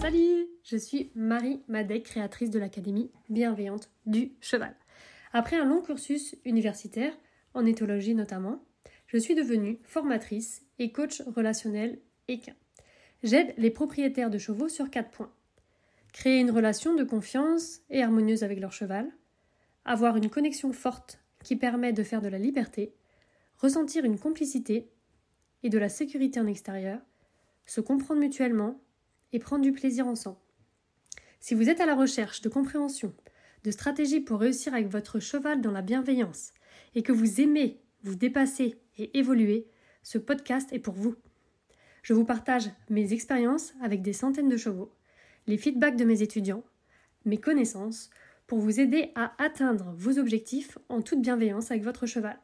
Salut, je suis Marie Madec, créatrice de l'Académie bienveillante du cheval. Après un long cursus universitaire, en éthologie notamment, je suis devenue formatrice et coach relationnel équin. J'aide les propriétaires de chevaux sur quatre points. Créer une relation de confiance et harmonieuse avec leur cheval, avoir une connexion forte qui permet de faire de la liberté, ressentir une complicité et de la sécurité en extérieur, se comprendre mutuellement et prendre du plaisir ensemble. Si vous êtes à la recherche de compréhension, de stratégies pour réussir avec votre cheval dans la bienveillance et que vous aimez vous dépasser et évoluer, ce podcast est pour vous. Je vous partage mes expériences avec des centaines de chevaux, les feedbacks de mes étudiants, mes connaissances pour vous aider à atteindre vos objectifs en toute bienveillance avec votre cheval.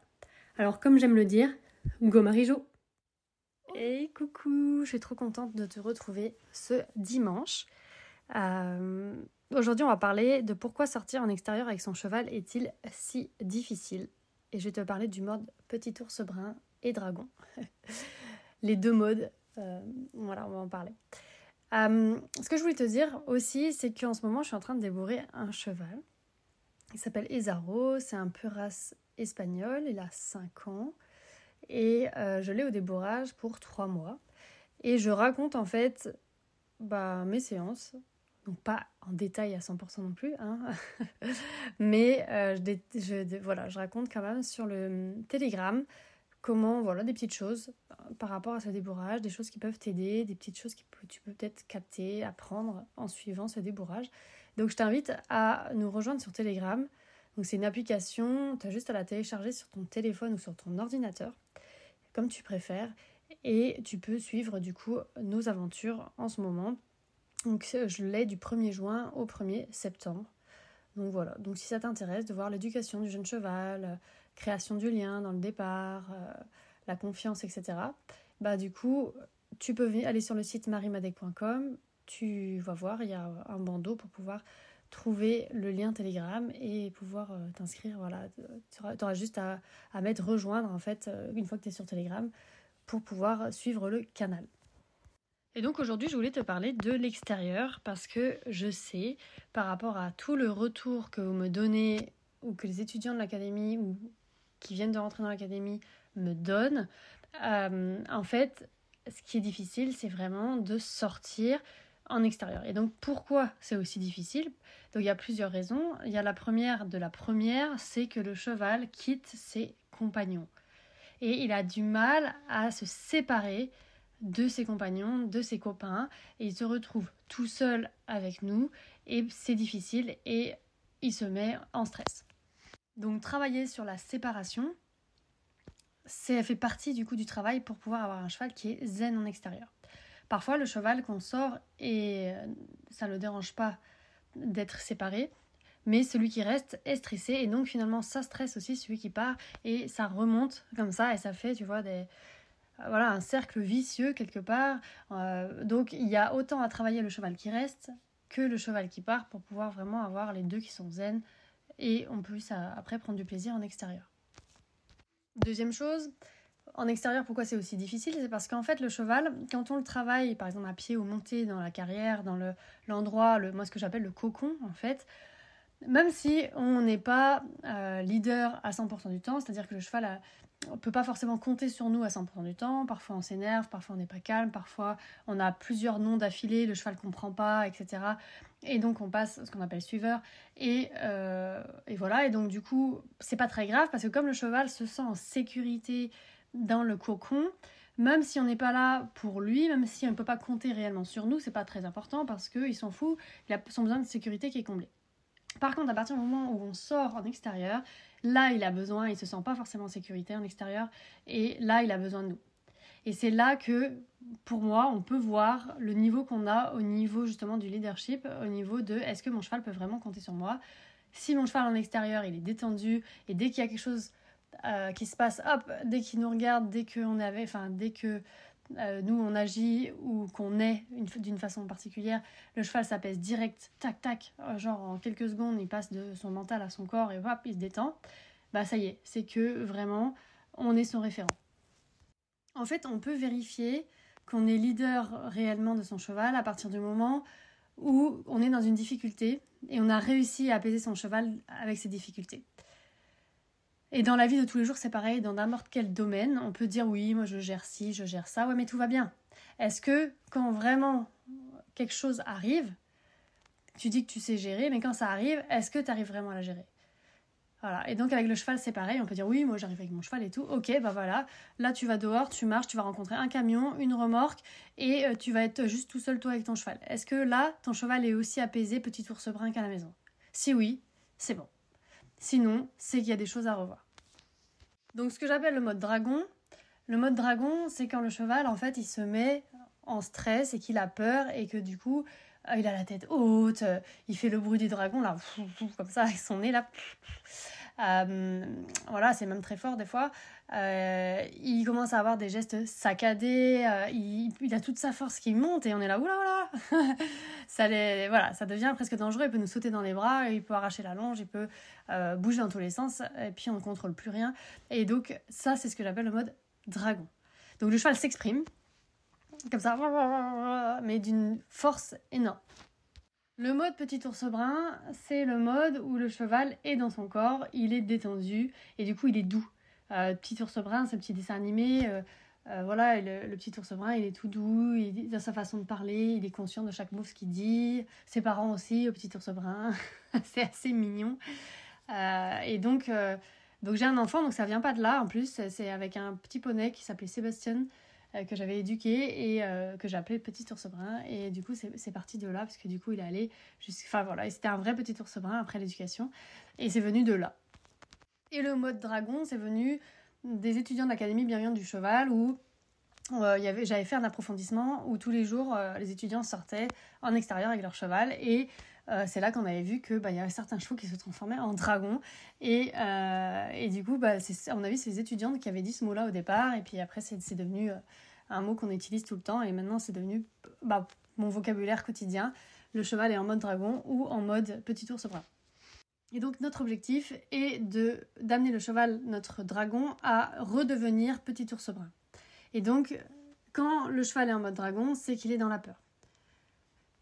Alors comme j'aime le dire, go Marijo Et coucou, je suis trop contente de te retrouver ce dimanche. Euh, Aujourd'hui, on va parler de pourquoi sortir en extérieur avec son cheval est-il si difficile. Et je vais te parler du mode petit ours brun et dragon. Les deux modes, euh, voilà, on va en parler. Euh, ce que je voulais te dire aussi, c'est qu'en ce moment, je suis en train de débourrer un cheval. Il s'appelle Ezaro, c'est un peu race il a 5 ans. Et euh, je l'ai au débourrage pour 3 mois. Et je raconte en fait bah, mes séances, donc pas en détail à 100% non plus, hein. mais euh, je, voilà, je raconte quand même sur le hum, Telegram comment, voilà, des petites choses par rapport à ce débourrage, des choses qui peuvent t'aider, des petites choses que tu peux peut-être capter, apprendre en suivant ce débourrage. Donc je t'invite à nous rejoindre sur Telegram. Donc c'est une application, tu as juste à la télécharger sur ton téléphone ou sur ton ordinateur, comme tu préfères, et tu peux suivre du coup nos aventures en ce moment donc je l'ai du 1er juin au 1er septembre. Donc voilà, donc si ça t'intéresse de voir l'éducation du jeune cheval, euh, création du lien dans le départ, euh, la confiance, etc. Bah du coup, tu peux aller sur le site marimadec.com, tu vas voir, il y a un bandeau pour pouvoir trouver le lien Telegram et pouvoir euh, t'inscrire. Voilà, tu auras, juste à, à, mettre rejoindre en fait une fois que tu es sur Telegram pour pouvoir suivre le canal. Et donc aujourd'hui, je voulais te parler de l'extérieur parce que je sais, par rapport à tout le retour que vous me donnez ou que les étudiants de l'académie ou qui viennent de rentrer dans l'académie me donnent, euh, en fait, ce qui est difficile, c'est vraiment de sortir en extérieur. Et donc pourquoi c'est aussi difficile? Donc il y a plusieurs raisons. Il y a la première de la première, c'est que le cheval quitte ses compagnons. Et il a du mal à se séparer de ses compagnons, de ses copains, et il se retrouve tout seul avec nous, et c'est difficile, et il se met en stress. Donc travailler sur la séparation, ça fait partie du coup du travail pour pouvoir avoir un cheval qui est zen en extérieur. Parfois le cheval qu'on sort et euh, ça ne le dérange pas d'être séparé, mais celui qui reste est stressé et donc finalement ça stresse aussi celui qui part et ça remonte comme ça et ça fait tu vois des, voilà, un cercle vicieux quelque part. Euh, donc il y a autant à travailler le cheval qui reste que le cheval qui part pour pouvoir vraiment avoir les deux qui sont zen et on peut après prendre du plaisir en extérieur. Deuxième chose, en extérieur, pourquoi c'est aussi difficile? C'est parce qu'en fait, le cheval, quand on le travaille, par exemple à pied ou monté dans la carrière, dans l'endroit, le, moi ce que j'appelle le cocon, en fait, même si on n'est pas euh, leader à 100% du temps, c'est-à-dire que le cheval a, on peut pas forcément compter sur nous à 100% du temps. Parfois on s'énerve, parfois on n'est pas calme, parfois on a plusieurs noms d'affilée, le cheval comprend pas, etc. Et donc on passe ce qu'on appelle suiveur. Et, euh, et, voilà, et donc du coup c'est pas très grave parce que comme le cheval se sent en sécurité dans le cocon, même si on n'est pas là pour lui, même si on ne peut pas compter réellement sur nous, c'est pas très important parce qu'il s'en fout, il a son besoin de sécurité qui est comblé. Par contre, à partir du moment où on sort en extérieur, là il a besoin, il se sent pas forcément en sécurité en extérieur, et là il a besoin de nous. Et c'est là que, pour moi, on peut voir le niveau qu'on a au niveau justement du leadership, au niveau de est-ce que mon cheval peut vraiment compter sur moi? Si mon cheval en extérieur, il est détendu, et dès qu'il y a quelque chose euh, qui se passe, hop, dès qu'il nous regarde, dès qu'on avait, enfin, dès que euh, nous on agit ou qu'on est d'une façon particulière, le cheval s'apaise direct, tac tac, euh, genre en quelques secondes il passe de son mental à son corps et hop, il se détend, bah ça y est, c'est que vraiment on est son référent. En fait, on peut vérifier qu'on est leader réellement de son cheval à partir du moment où on est dans une difficulté et on a réussi à apaiser son cheval avec ces difficultés. Et dans la vie de tous les jours, c'est pareil, dans n'importe quel domaine, on peut dire oui, moi je gère ci, je gère ça, ouais, mais tout va bien. Est-ce que quand vraiment quelque chose arrive, tu dis que tu sais gérer, mais quand ça arrive, est-ce que tu arrives vraiment à la gérer? Voilà. Et donc avec le cheval, c'est pareil, on peut dire oui, moi j'arrive avec mon cheval et tout. Ok, bah voilà, là tu vas dehors, tu marches, tu vas rencontrer un camion, une remorque, et euh, tu vas être juste tout seul toi avec ton cheval. Est-ce que là, ton cheval est aussi apaisé, petit ours brun qu'à la maison? Si oui, c'est bon. Sinon, c'est qu'il y a des choses à revoir. Donc ce que j'appelle le mode dragon, le mode dragon, c'est quand le cheval, en fait, il se met en stress et qu'il a peur et que du coup, euh, il a la tête haute, euh, il fait le bruit du dragon, là, comme ça, avec son nez, là. Euh, voilà, c'est même très fort des fois. il commence à avoir des gestes saccadés, il, a toute sa force qui monte et on est là, oula, oula ça, voilà, ça devient presque dangereux, il peut nous sauter dans les bras, il peut arracher la longe, il peut bouger dans tous les sens, et puis on ne contrôle plus rien. Et donc, ça, c'est ce que j'appelle le mode dragon. Donc le cheval s'exprime, comme ça, mais d'une force énorme. Le mode petit ours brun, c'est le mode où le cheval est dans son corps, il est détendu et du coup il est doux. Euh, petit ours brun, c'est un petit dessin animé. Euh, euh, voilà, le, petit ours brun, il est tout doux, il, dans sa façon de parler, il est conscient de chaque mot ce qu'il dit. Ses parents aussi, au petit ours brun, c'est assez mignon. et donc, donc j'ai un enfant, donc ça vient pas de là. En plus, c'est avec un petit poney qui s'appelait Sébastien. Euh, que j'avais éduqué et euh, que j'appelais petit ours brun. Et du coup, c'est parti de là, parce que du coup, il est allé Enfin voilà, c'était un vrai petit ours brun après l'éducation. Et c'est venu de là. Et le mode dragon, c'est venu des étudiants de l'Académie bienveillante du cheval où euh, j'avais fait un approfondissement où tous les jours les étudiants sortaient en extérieur avec leur cheval et c'est là qu'on avait vu que bah, y avait certains chevaux qui se transformaient en dragons et, et du coup bah, on a vu ces étudiantes qui avaient dit ce mot là au départ et puis après c'est devenu un mot qu'on utilise tout le temps et maintenant c'est devenu bah, mon vocabulaire quotidien. Le cheval est en mode dragon ou en mode petit ours brun. Et donc notre objectif est de d'amener le cheval, notre dragon, à redevenir petit ours brun. Et donc quand le cheval est en mode dragon, c'est qu'il est dans la peur.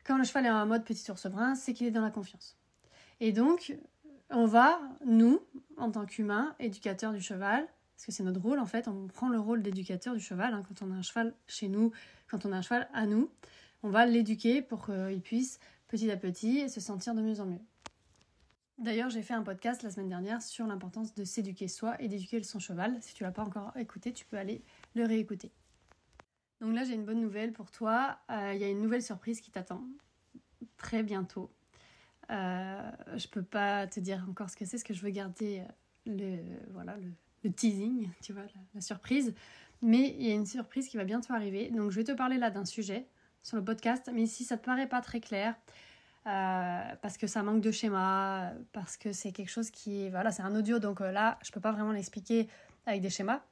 Quand le cheval est en mode petit ours brun, c'est qu'il est dans la confiance. Et donc on va, nous, en tant qu'humains, éducateurs du cheval, parce que c'est notre rôle en fait, on prend le rôle d'éducateur du cheval, hein, quand on a un cheval chez nous, quand on a un cheval à nous, on va l'éduquer pour qu'il puisse petit à petit se sentir de mieux en mieux. D'ailleurs, j'ai fait un podcast la semaine dernière sur l'importance de s'éduquer soi et d'éduquer son cheval. Si tu l'as pas encore écouté, tu peux aller le réécouter. Donc là, j'ai une bonne nouvelle pour toi. Euh, il y a une nouvelle surprise qui t'attend très bientôt. Euh, je peux pas te dire encore ce que c'est, ce que je veux garder euh, le voilà le, teasing, tu vois, la, surprise. Mais il y a une surprise qui va bientôt arriver. Donc je vais te parler là d'un sujet sur le podcast. Mais si ça te paraît pas très clair, euh, parce que ça manque de schéma, parce que c'est quelque chose qui... Voilà, c'est un audio, donc là, je peux pas vraiment l'expliquer avec des schémas.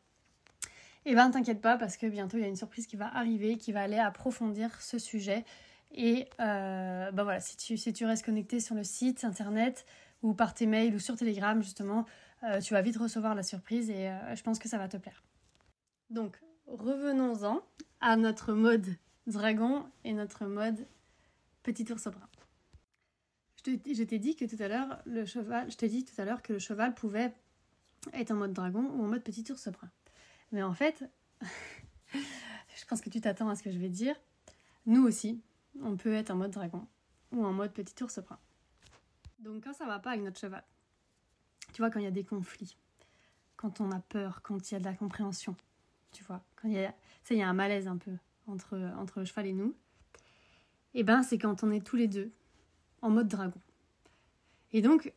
Et eh ben t'inquiète pas, parce que bientôt il y a une surprise qui va arriver, qui va aller approfondir ce sujet. Et euh, ben voilà, si tu, si tu restes connecté sur le site internet ou par tes mails ou sur Telegram, justement, euh, tu vas vite recevoir la surprise et euh, je pense que ça va te plaire. Donc, revenons-en à notre mode dragon et notre mode petit ours brun. Je t'ai dit que tout à l'heure, le cheval, je t'ai dit tout à l'heure que le cheval pouvait être en mode dragon ou en mode petit ours brun. Mais en fait, je pense que tu t'attends à ce que je vais dire. Nous aussi, on peut être en mode dragon ou en mode petit ours brun. Donc quand ça va pas avec notre cheval, tu vois, quand il y a des conflits, quand on a peur, quand il y a de la compréhension, tu vois, quand il y a, ça, il y a un malaise un peu entre, entre le cheval et nous, et eh ben c'est quand on est tous les deux en mode dragon. Et donc,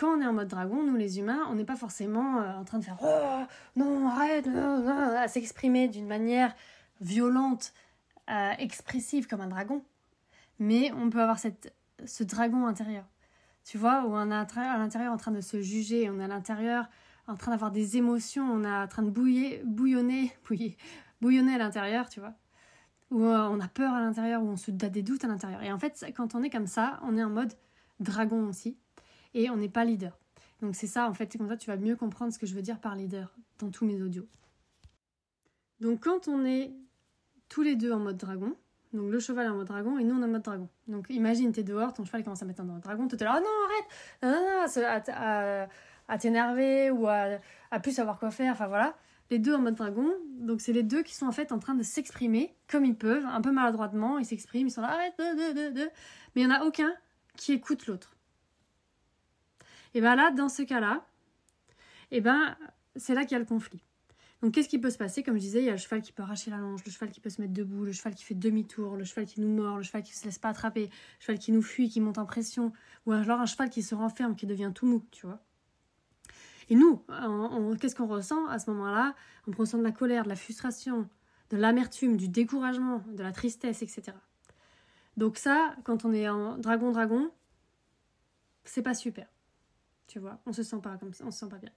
quand on est en mode dragon, nous les humains, on n'est pas forcément euh, en train de faire Oh non, arrête, à s'exprimer d'une manière violente, euh, expressive comme un dragon. Mais on peut avoir cette, ce dragon intérieur tu vois, où on est à l'intérieur en train de se juger, on est à l'intérieur en train d'avoir des émotions, on est en train de bouiller, bouillonner, bouillonner à l'intérieur, tu vois. Où euh, on a peur à l'intérieur, où on se donne des doutes à l'intérieur. Et en fait, quand on est comme ça, on est en mode dragon aussi. Et on n'est pas leader. Donc c'est ça, en fait, c'est comme ça tu vas mieux comprendre ce que je veux dire par leader dans tous mes audios. Donc quand on est tous les deux en mode dragon, donc le cheval est en mode dragon et nous on est en mode dragon. Donc imagine, t'es dehors, ton cheval commence à mettre mode dragon, es là, oh non, arrête, non, non, à, à, t'énerver ou à, à plus savoir quoi faire, enfin voilà. Les deux en mode dragon, donc c'est les deux qui sont en fait en train de s'exprimer comme ils peuvent, un peu maladroitement, ils s'expriment, ils sont là, arrête, mais il n'y en a aucun qui écoute l'autre. Et bien là, dans ce cas-là, et ben c'est là qu'il y a le conflit. Donc qu'est-ce qui peut se passer? Comme je disais, il y a le cheval qui peut arracher la longe, le cheval qui peut se mettre debout, le cheval qui fait demi-tour, le cheval qui nous mord, le cheval qui se laisse pas attraper, le cheval qui nous fuit, qui monte en pression, ou alors un cheval qui se renferme, qui devient tout mou, tu vois. Et nous, qu'est-ce qu'on ressent à ce moment-là? On ressent de la colère, de la frustration, de l'amertume, du découragement, de la tristesse, etc. Donc ça, quand on est en dragon-dragon, c'est pas super. Tu vois, on se sent pas comme ça, on se sent pas bien.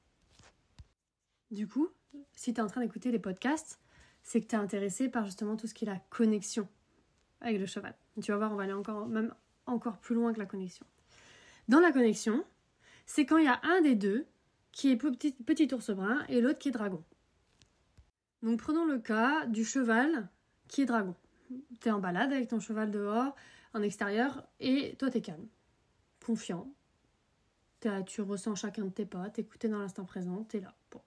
Du coup, si tu es en train d'écouter les podcasts, c'est que tu es intéressé par justement tout ce qui est la connexion avec le cheval. Tu vas voir, on va aller encore, même encore plus loin que la connexion. Dans la connexion, c'est quand il y a un des deux qui est petit, petit ours brun et l'autre qui est dragon. Donc prenons le cas du cheval qui est dragon. Tu es en balade avec ton cheval dehors, en extérieur, et toi tu es calme, confiant. Tu ressens chacun de tes pas, t'es écouté dans l'instant présent, tu es là. Bon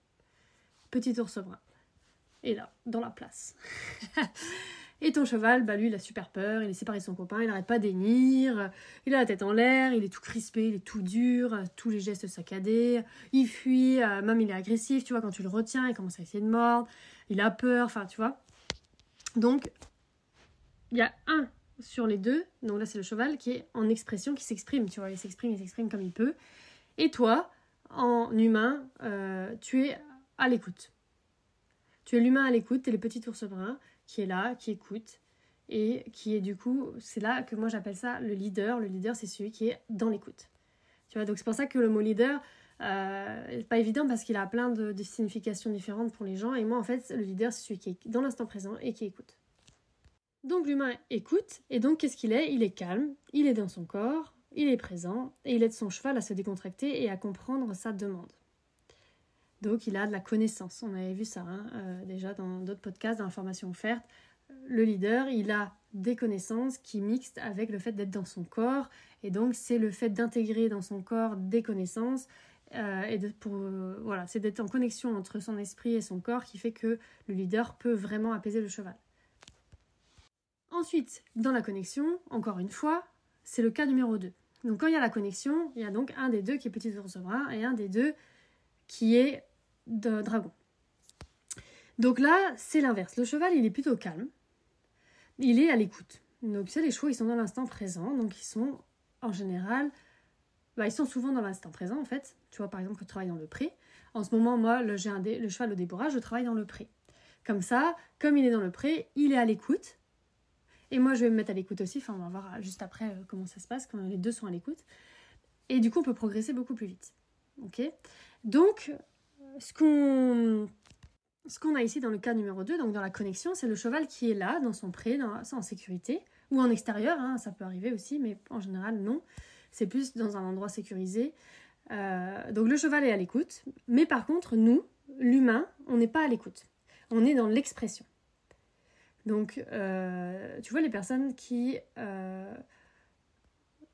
petit ours brun. Et là, dans la place. et ton cheval, bah lui, il a super peur, il est séparé de son copain, il n'arrête pas d'énir, il a la tête en l'air, il est tout crispé, il est tout dur, tous les gestes saccadés, il fuit, euh, même il est agressif, tu vois, quand tu le retiens, il commence à essayer de mordre, il a peur, enfin, tu vois. Donc, il y a un sur les deux, donc là c'est le cheval qui est en expression, qui s'exprime, tu vois, il s'exprime, il s'exprime comme il peut. Et toi, en humain, euh, tu es à l'écoute. Tu es l'humain à l'écoute, tu es le petit ours brun qui est là, qui écoute et qui est du coup, c'est là que moi j'appelle ça le leader. Le leader, c'est celui qui est dans l'écoute. Tu vois, donc c'est pour ça que le mot leader euh, pas évident parce qu'il a plein de, significations différentes pour les gens. Et moi, en fait, le leader, c'est celui qui est dans l'instant présent et qui écoute. Donc l'humain écoute, et donc qu'est-ce qu'il est? Il est calme, il est dans son corps, il est présent, et il aide son cheval à se décontracter et à comprendre sa demande. Donc il a de la connaissance. On avait vu ça hein, euh, déjà dans d'autres podcasts d'informations offertes. Le leader, il a des connaissances qui mixent avec le fait d'être dans son corps. Et donc c'est le fait d'intégrer dans son corps des connaissances. Euh, et de, pour, euh, voilà, c'est d'être en connexion entre son esprit et son corps qui fait que le leader peut vraiment apaiser le cheval. Ensuite, dans la connexion, encore une fois, c'est le cas numéro 2. Donc quand il y a la connexion, il y a donc un des deux qui est petit ours brun et un des deux qui est de dragon. Donc là, c'est l'inverse. Le cheval, il est plutôt calme. Il est à l'écoute. Donc, tu sais, les chevaux, ils sont dans l'instant présent. Donc, ils sont, en général, bah, ils sont souvent dans l'instant présent, en fait. Tu vois, par exemple, que je travaille dans le pré. En ce moment, moi, le, j'ai le cheval au débourrage, je travaille dans le pré. Comme ça, comme il est dans le pré, il est à l'écoute. Et moi, je vais me mettre à l'écoute aussi. Enfin, on va voir juste après euh, comment ça se passe quand les deux sont à l'écoute. Et du coup, on peut progresser beaucoup plus vite. Ok? Donc, ce qu'on ce qu'on a ici dans le cas numéro 2, donc dans la connexion, c'est le cheval qui est là, dans son pré, dans, en sécurité, ou en extérieur, hein, ça peut arriver aussi, mais en général non. C'est plus dans un endroit sécurisé. Euh, donc le cheval est à l'écoute, mais par contre, nous, l'humain, on n'est pas à l'écoute. On est dans l'expression. Donc, euh, tu vois, les personnes qui euh,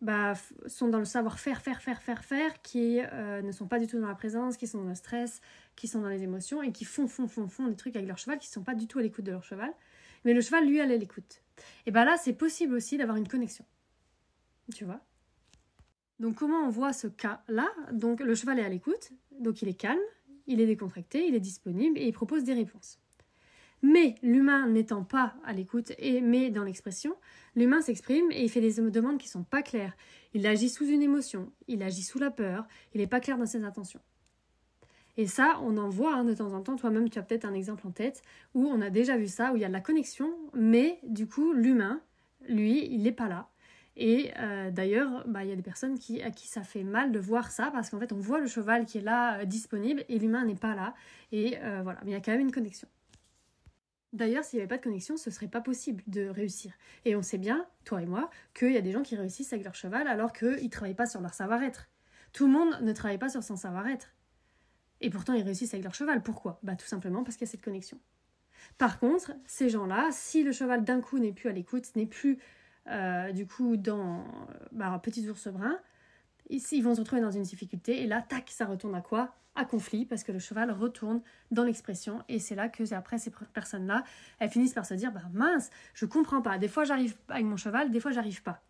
bah, sont dans le savoir-faire, faire, faire, faire, faire, qui euh, ne sont pas du tout dans la présence, qui sont dans le stress, qui sont dans les émotions et qui font, font, font, font des trucs avec leur cheval, qui ne sont pas du tout à l'écoute de leur cheval. Mais le cheval, lui, elle est à l'écoute. Et bien là, c'est possible aussi d'avoir une connexion. Tu vois? Donc, comment on voit ce cas-là? Donc, le cheval est à l'écoute, donc il est calme, il est décontracté, il est disponible et il propose des réponses. Mais l'humain n'étant pas à l'écoute et mais dans l'expression, l'humain s'exprime et il fait des demandes qui sont pas claires. Il agit sous une émotion, il agit sous la peur, il n'est pas clair dans ses intentions. Et ça, on en voit hein, de temps en temps. Toi-même, tu as peut-être un exemple en tête où on a déjà vu ça, où il y a de la connexion, mais du coup, l'humain, lui, il n'est pas là. Et euh, d'ailleurs, bah, il y a des personnes qui, à qui ça fait mal de voir ça parce qu'en fait, on voit le cheval qui est là, euh, disponible, et l'humain n'est pas là. Et euh, voilà, mais il y a quand même une connexion. D'ailleurs, s'il n'y avait pas de connexion, ce serait pas possible de réussir. Et on sait bien, toi et moi, qu'il y a des gens qui réussissent avec leur cheval alors qu'ils ne travaillent pas sur leur savoir-être. Tout le monde ne travaille pas sur son savoir-être. Et pourtant, ils réussissent avec leur cheval. Pourquoi? Bah tout simplement parce qu'il y a cette connexion. Par contre, ces gens-là, si le cheval d'un coup n'est plus à l'écoute, n'est plus euh, du coup dans bah, petit ours brun, ils vont se retrouver dans une difficulté et là, tac, ça retourne à quoi? À conflit parce que le cheval retourne dans l'expression et c'est là que après ces personnes-là, elles finissent par se dire bah mince, je comprends pas. Des fois j'arrive avec mon cheval, des fois j'arrive pas.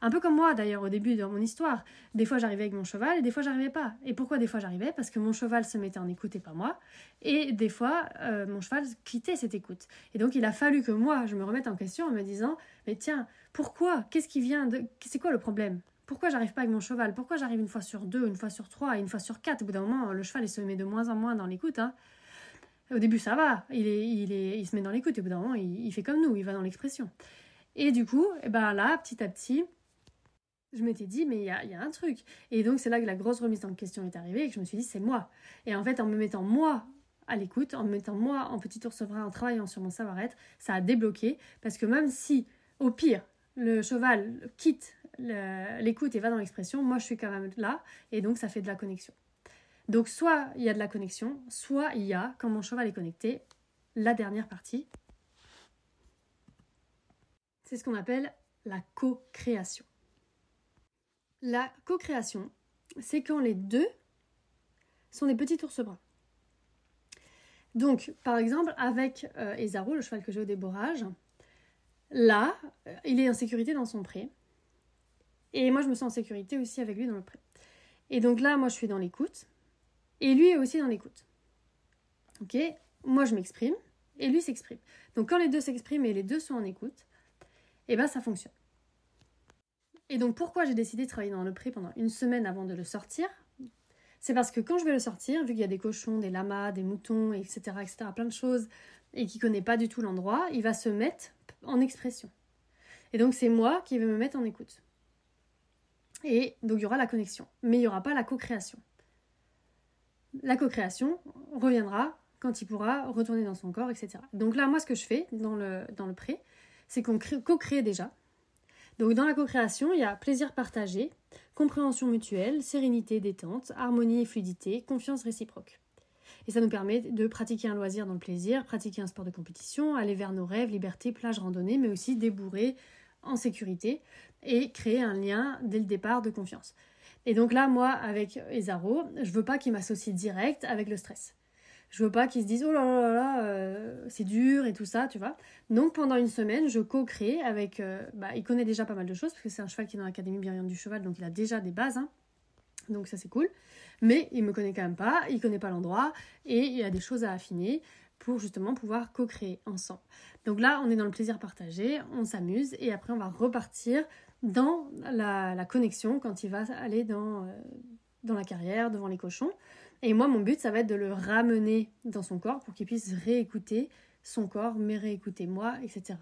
Un peu comme moi d'ailleurs au début de mon histoire. Des fois j'arrivais avec mon cheval et des fois j'arrivais pas. Et pourquoi des fois j'arrivais? Parce que mon cheval se mettait en écoute et pas moi. Et des fois euh, mon cheval quittait cette écoute. Et donc il a fallu que moi je me remette en question en me disant mais tiens pourquoi? Qu'est-ce qui vient de C'est quoi le problème? Pourquoi j'arrive pas avec mon cheval? Pourquoi j'arrive une fois sur deux, une fois sur trois une fois sur quatre? Au bout d'un moment, le cheval il se met de moins en moins dans l'écoute. Hein. Au début, ça va, il, est, il, est, il se met dans l'écoute au bout d'un moment, il, fait comme nous, il va dans l'expression. Et du coup, eh ben là, petit à petit, je m'étais dit, mais il y a, y a, un truc. Et donc, c'est là que la grosse remise en question est arrivée et que je me suis dit, c'est moi. Et en fait, en me mettant moi à l'écoute, en me mettant moi en petit ours brun, en travaillant sur mon savoir-être, ça a débloqué. Parce que même si, au pire, le cheval quitte l'écoute et va dans l'expression, moi je suis quand même là et donc ça fait de la connexion. Donc soit il y a de la connexion, soit il y a, quand mon cheval est connecté, la dernière partie. C'est ce qu'on appelle la co-création. La co-création, c'est quand les deux sont des petits ours bruns. Donc, par exemple, avec euh, le cheval que j'ai au déborrage, là, euh, il est en sécurité dans son pré. Et moi, je me sens en sécurité aussi avec lui dans le pré. Et donc là, moi, je suis dans l'écoute. Et lui est aussi dans l'écoute. Ok? Moi, je m'exprime. Et lui s'exprime. Donc quand les deux s'expriment et les deux sont en écoute, eh ben ça fonctionne. Et donc pourquoi j'ai décidé de travailler dans le pré pendant une semaine avant de le sortir? C'est parce que quand je vais le sortir, vu qu'il y a des cochons, des lamas, des moutons, etc., etc., plein de choses, et qu'il connaît pas du tout l'endroit, il va se mettre en expression. Et donc c'est moi qui vais me mettre en écoute. Et donc il y aura la connexion, mais il n'y aura pas la co-création. La co-création reviendra quand il pourra retourner dans son corps, etc. Donc là, moi, ce que je fais dans le, dans le pré, c'est qu'on co-crée déjà. Donc dans la co-création, il y a plaisir partagé, compréhension mutuelle, sérénité, détente, harmonie et fluidité, confiance réciproque. Et ça nous permet de pratiquer un loisir dans le plaisir, pratiquer un sport de compétition, aller vers nos rêves, liberté, plage, randonnée, mais aussi débourrer en sécurité et créer un lien dès le départ de confiance. Et donc là, moi, avec Ezaro, je veux pas qu'il m'associe direct avec le stress. Je veux pas qu'il se dise oh là là là, euh, c'est dur et tout ça, tu vois. Donc pendant une semaine, je co-crée avec. Euh, bah, il connaît déjà pas mal de choses parce que c'est un cheval qui est dans l'académie bienveillante du cheval, donc il a déjà des bases. Hein. Donc ça c'est cool. Mais il me connaît quand même pas, il connaît pas l'endroit et il y a des choses à affiner pour justement pouvoir co-créer ensemble. Donc là, on est dans le plaisir partagé, on s'amuse et après on va repartir dans la, connexion quand il va aller dans, euh, dans la carrière, devant les cochons. Et moi, mon but, ça va être de le ramener dans son corps pour qu'il puisse réécouter son corps, mais réécouter moi, etc.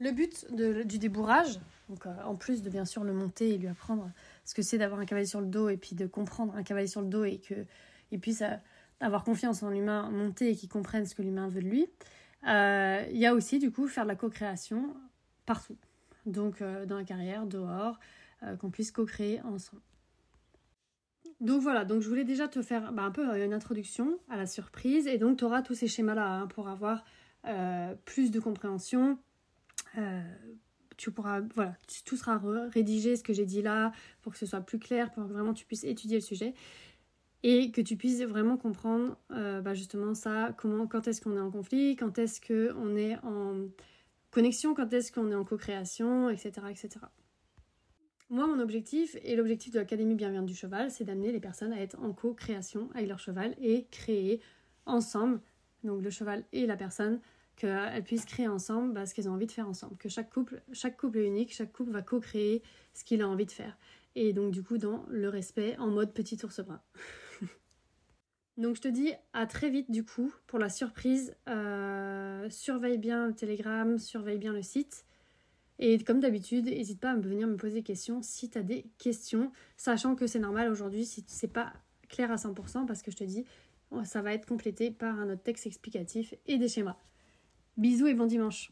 Le but du débourrage, donc euh, en plus de bien sûr le monter et lui apprendre ce que c'est d'avoir un cavalier sur le dos et puis de comprendre un cavalier sur le dos et qu'il puisse euh, avoir confiance en l'humain monté et qu'il comprenne ce que l'humain veut de lui, il y a aussi du coup faire de la co-création partout donc euh, dans la carrière, dehors, euh, qu'on puisse co-créer ensemble. Donc voilà, donc je voulais déjà te faire bah, un peu euh, une introduction à la surprise et donc tu auras tous ces schémas-là hein, pour avoir plus de compréhension. tu pourras, voilà, tout sera rédigé, ce que j'ai dit là, pour que ce soit plus clair, pour que vraiment tu puisses étudier le sujet et que tu puisses vraiment comprendre bah, justement ça, comment, quand est-ce qu'on est en conflit, quand est-ce qu'on est en connexion, quand est-ce qu'on est en co-création, etc., etc. Moi, mon objectif et l'objectif de l'Académie Bienveillante du Cheval, c'est d'amener les personnes à être en co-création avec leur cheval et créer ensemble, donc le cheval et la personne, qu'elles puissent créer ensemble bah, ce qu'elles ont envie de faire ensemble. Que chaque couple, chaque couple est unique, chaque couple va co-créer ce qu'il a envie de faire. Et donc, du coup, dans le respect, en mode petit ours brun. Donc je te dis à très vite du coup pour la surprise. Euh, surveille bien le Telegram, surveille bien le site. Et comme d'habitude, n'hésite pas à venir me poser des questions si tu as des questions, sachant que c'est normal aujourd'hui si c'est pas clair à 100% parce que je te dis, ça va être complété par un autre texte explicatif et des schémas. Bisous et bon dimanche